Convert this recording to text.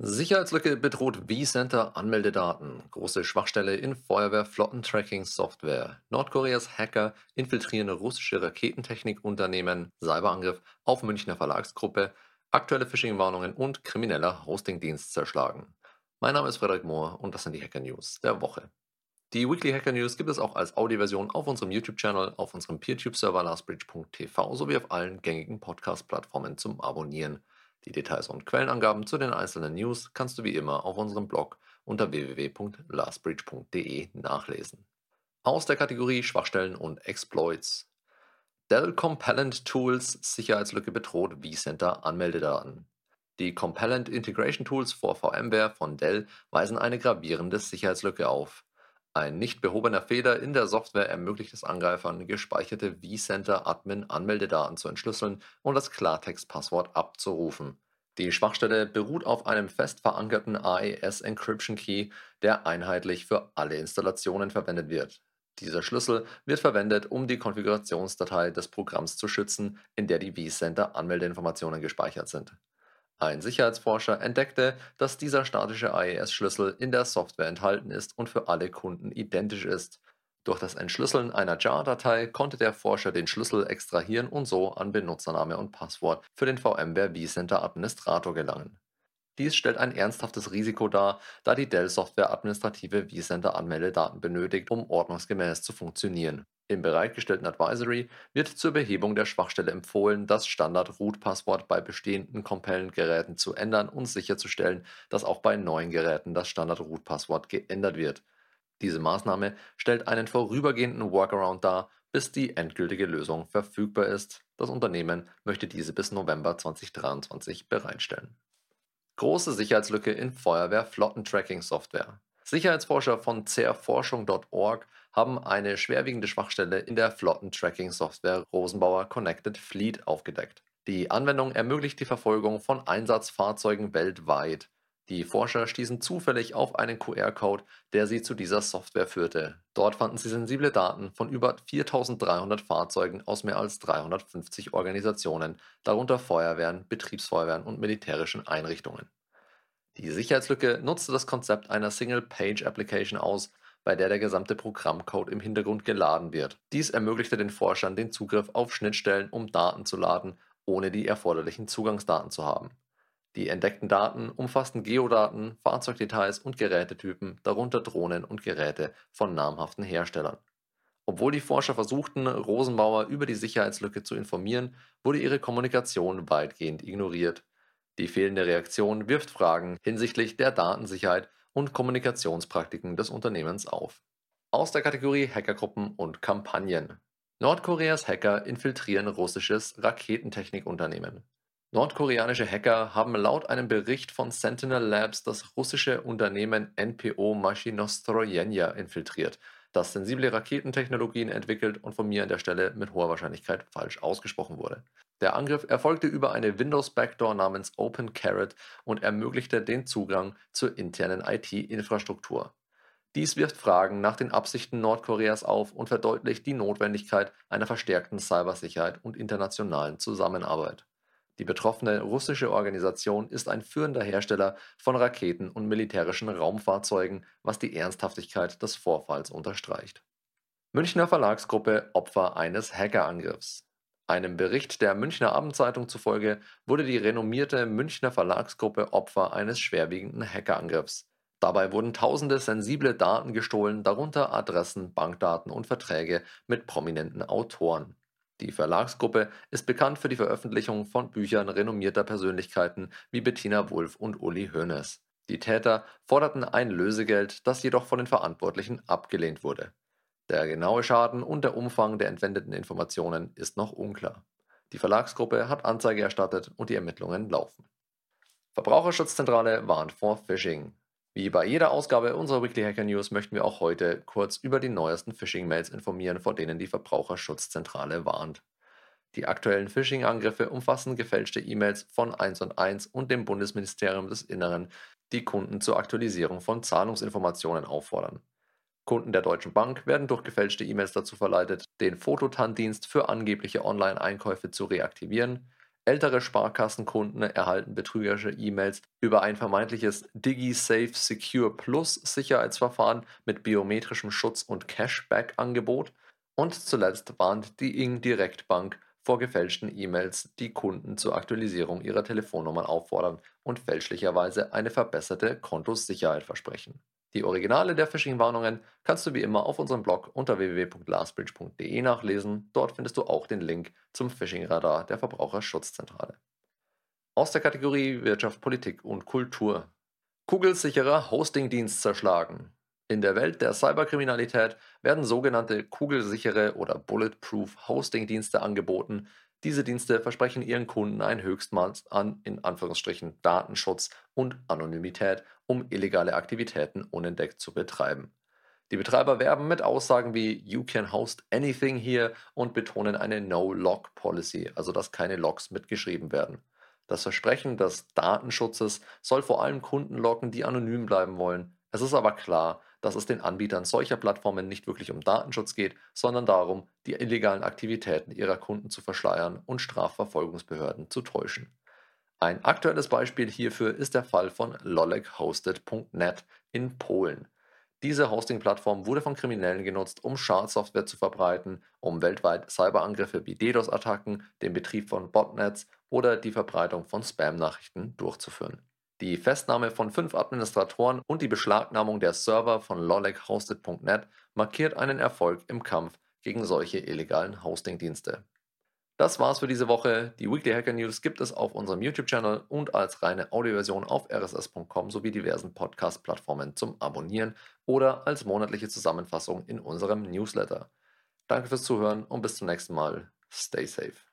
Sicherheitslücke bedroht vCenter Anmeldedaten. Große Schwachstelle in Feuerwehr-Flottentracking-Software. Nordkoreas Hacker infiltrieren russische Raketentechnikunternehmen. Cyberangriff auf Münchner Verlagsgruppe. Aktuelle Phishing-Warnungen und krimineller Hostingdienst zerschlagen. Mein Name ist Frederik Mohr und das sind die Hacker News der Woche. Die Weekly Hacker News gibt es auch als Audioversion auf unserem YouTube-Channel, auf unserem PeerTube-Server lastbridge.tv sowie auf allen gängigen Podcast-Plattformen zum Abonnieren. Die Details und Quellenangaben zu den einzelnen News kannst du wie immer auf unserem Blog unter www.lastbridge.de nachlesen. Aus der Kategorie Schwachstellen und Exploits. Dell Compellent Tools Sicherheitslücke bedroht vCenter Anmeldedaten. Die Compellent Integration Tools for VMware von Dell weisen eine gravierende Sicherheitslücke auf. Ein nicht behobener Fehler in der Software ermöglicht es Angreifern, gespeicherte vCenter-Admin-Anmeldedaten zu entschlüsseln und das Klartext-Passwort abzurufen. Die Schwachstelle beruht auf einem fest verankerten AES Encryption Key, der einheitlich für alle Installationen verwendet wird. Dieser Schlüssel wird verwendet, um die Konfigurationsdatei des Programms zu schützen, in der die vCenter-Anmeldeinformationen gespeichert sind. Ein Sicherheitsforscher entdeckte, dass dieser statische AES-Schlüssel in der Software enthalten ist und für alle Kunden identisch ist. Durch das Entschlüsseln einer JAR-Datei konnte der Forscher den Schlüssel extrahieren und so an Benutzername und Passwort für den VMware vCenter Administrator gelangen. Dies stellt ein ernsthaftes Risiko dar, da die Dell-Software administrative vCenter Anmeldedaten benötigt, um ordnungsgemäß zu funktionieren. Im bereitgestellten Advisory wird zur Behebung der Schwachstelle empfohlen, das Standard-Root-Passwort bei bestehenden Compellent-Geräten zu ändern und sicherzustellen, dass auch bei neuen Geräten das Standard-Root-Passwort geändert wird. Diese Maßnahme stellt einen vorübergehenden Workaround dar, bis die endgültige Lösung verfügbar ist. Das Unternehmen möchte diese bis November 2023 bereitstellen. Große Sicherheitslücke in Feuerwehr-Flottentracking-Software. Sicherheitsforscher von zerforschung.org haben eine schwerwiegende Schwachstelle in der Flottentracking-Software Rosenbauer Connected Fleet aufgedeckt. Die Anwendung ermöglicht die Verfolgung von Einsatzfahrzeugen weltweit. Die Forscher stießen zufällig auf einen QR-Code, der sie zu dieser Software führte. Dort fanden sie sensible Daten von über 4300 Fahrzeugen aus mehr als 350 Organisationen, darunter Feuerwehren, Betriebsfeuerwehren und militärischen Einrichtungen. Die Sicherheitslücke nutzte das Konzept einer Single-Page-Application aus, bei der der gesamte Programmcode im Hintergrund geladen wird. Dies ermöglichte den Forschern den Zugriff auf Schnittstellen, um Daten zu laden, ohne die erforderlichen Zugangsdaten zu haben. Die entdeckten Daten umfassten Geodaten, Fahrzeugdetails und Gerätetypen, darunter Drohnen und Geräte von namhaften Herstellern. Obwohl die Forscher versuchten, Rosenbauer über die Sicherheitslücke zu informieren, wurde ihre Kommunikation weitgehend ignoriert. Die fehlende Reaktion wirft Fragen hinsichtlich der Datensicherheit und Kommunikationspraktiken des Unternehmens auf. Aus der Kategorie Hackergruppen und Kampagnen. Nordkoreas Hacker infiltrieren russisches Raketentechnikunternehmen. Nordkoreanische Hacker haben laut einem Bericht von Sentinel Labs das russische Unternehmen NPO Maschinostrojenja infiltriert, das sensible Raketentechnologien entwickelt und von mir an der Stelle mit hoher Wahrscheinlichkeit falsch ausgesprochen wurde. Der Angriff erfolgte über eine Windows-Backdoor namens OpenCarrot und ermöglichte den Zugang zur internen IT-Infrastruktur. Dies wirft Fragen nach den Absichten Nordkoreas auf und verdeutlicht die Notwendigkeit einer verstärkten Cybersicherheit und internationalen Zusammenarbeit. Die betroffene russische Organisation ist ein führender Hersteller von Raketen und militärischen Raumfahrzeugen, was die Ernsthaftigkeit des Vorfalls unterstreicht. Münchner Verlagsgruppe Opfer eines Hackerangriffs. Einem Bericht der Münchner Abendzeitung zufolge wurde die renommierte Münchner Verlagsgruppe Opfer eines schwerwiegenden Hackerangriffs. Dabei wurden tausende sensible Daten gestohlen, darunter Adressen, Bankdaten und Verträge mit prominenten Autoren. Die Verlagsgruppe ist bekannt für die Veröffentlichung von Büchern renommierter Persönlichkeiten wie Bettina Wulff und Uli Hoeneß. Die Täter forderten ein Lösegeld, das jedoch von den Verantwortlichen abgelehnt wurde. Der genaue Schaden und der Umfang der entwendeten Informationen ist noch unklar. Die Verlagsgruppe hat Anzeige erstattet und die Ermittlungen laufen. Verbraucherschutzzentrale warnt vor Phishing. Wie bei jeder Ausgabe unserer Weekly Hacker News möchten wir auch heute kurz über die neuesten Phishing-Mails informieren, vor denen die Verbraucherschutzzentrale warnt. Die aktuellen Phishing-Angriffe umfassen gefälschte E-Mails von 1&1 und dem Bundesministerium des Inneren, die Kunden zur Aktualisierung von Zahlungsinformationen auffordern. Kunden der Deutschen Bank werden durch gefälschte E-Mails dazu verleitet, den Fototan-Dienst für angebliche Online-Einkäufe zu reaktivieren. Ältere Sparkassenkunden erhalten betrügerische E-Mails über ein vermeintliches DigiSafe Secure Plus Sicherheitsverfahren mit biometrischem Schutz und Cashback-Angebot. Und zuletzt warnt die Ing Direktbank vor gefälschten E-Mails, die Kunden zur Aktualisierung ihrer Telefonnummern auffordern und fälschlicherweise eine verbesserte Kontosicherheit versprechen. Die Originale der Phishing-Warnungen kannst du wie immer auf unserem Blog unter www.lastbridge.de nachlesen. Dort findest du auch den Link zum Phishing-Radar der Verbraucherschutzzentrale. Aus der Kategorie Wirtschaft, Politik und Kultur. Kugelsicherer Hostingdienst zerschlagen. In der Welt der Cyberkriminalität werden sogenannte kugelsichere oder Bulletproof Hosting-Dienste angeboten. Diese Dienste versprechen ihren Kunden ein Höchstmaß an in Anführungsstrichen Datenschutz und Anonymität, um illegale Aktivitäten unentdeckt zu betreiben. Die Betreiber werben mit Aussagen wie You can host anything here und betonen eine No-Log-Policy, also dass keine Logs mitgeschrieben werden. Das Versprechen des Datenschutzes soll vor allem Kunden locken, die anonym bleiben wollen. Es ist aber klar, dass es den Anbietern solcher Plattformen nicht wirklich um Datenschutz geht, sondern darum, die illegalen Aktivitäten ihrer Kunden zu verschleiern und Strafverfolgungsbehörden zu täuschen. Ein aktuelles Beispiel hierfür ist der Fall von lolekhosted.net in Polen. Diese Hosting-Plattform wurde von Kriminellen genutzt, um Schadsoftware zu verbreiten, um weltweit Cyberangriffe wie DDoS-Attacken, den Betrieb von Botnets oder die Verbreitung von Spam-Nachrichten durchzuführen. Die Festnahme von fünf Administratoren und die Beschlagnahmung der Server von lolekhosted.net markiert einen Erfolg im Kampf gegen solche illegalen Hosting-Dienste. Das war's für diese Woche. Die Weekly Hacker News gibt es auf unserem YouTube-Channel und als reine Audioversion auf rss.com sowie diversen Podcast-Plattformen zum Abonnieren oder als monatliche Zusammenfassung in unserem Newsletter. Danke fürs Zuhören und bis zum nächsten Mal. Stay safe.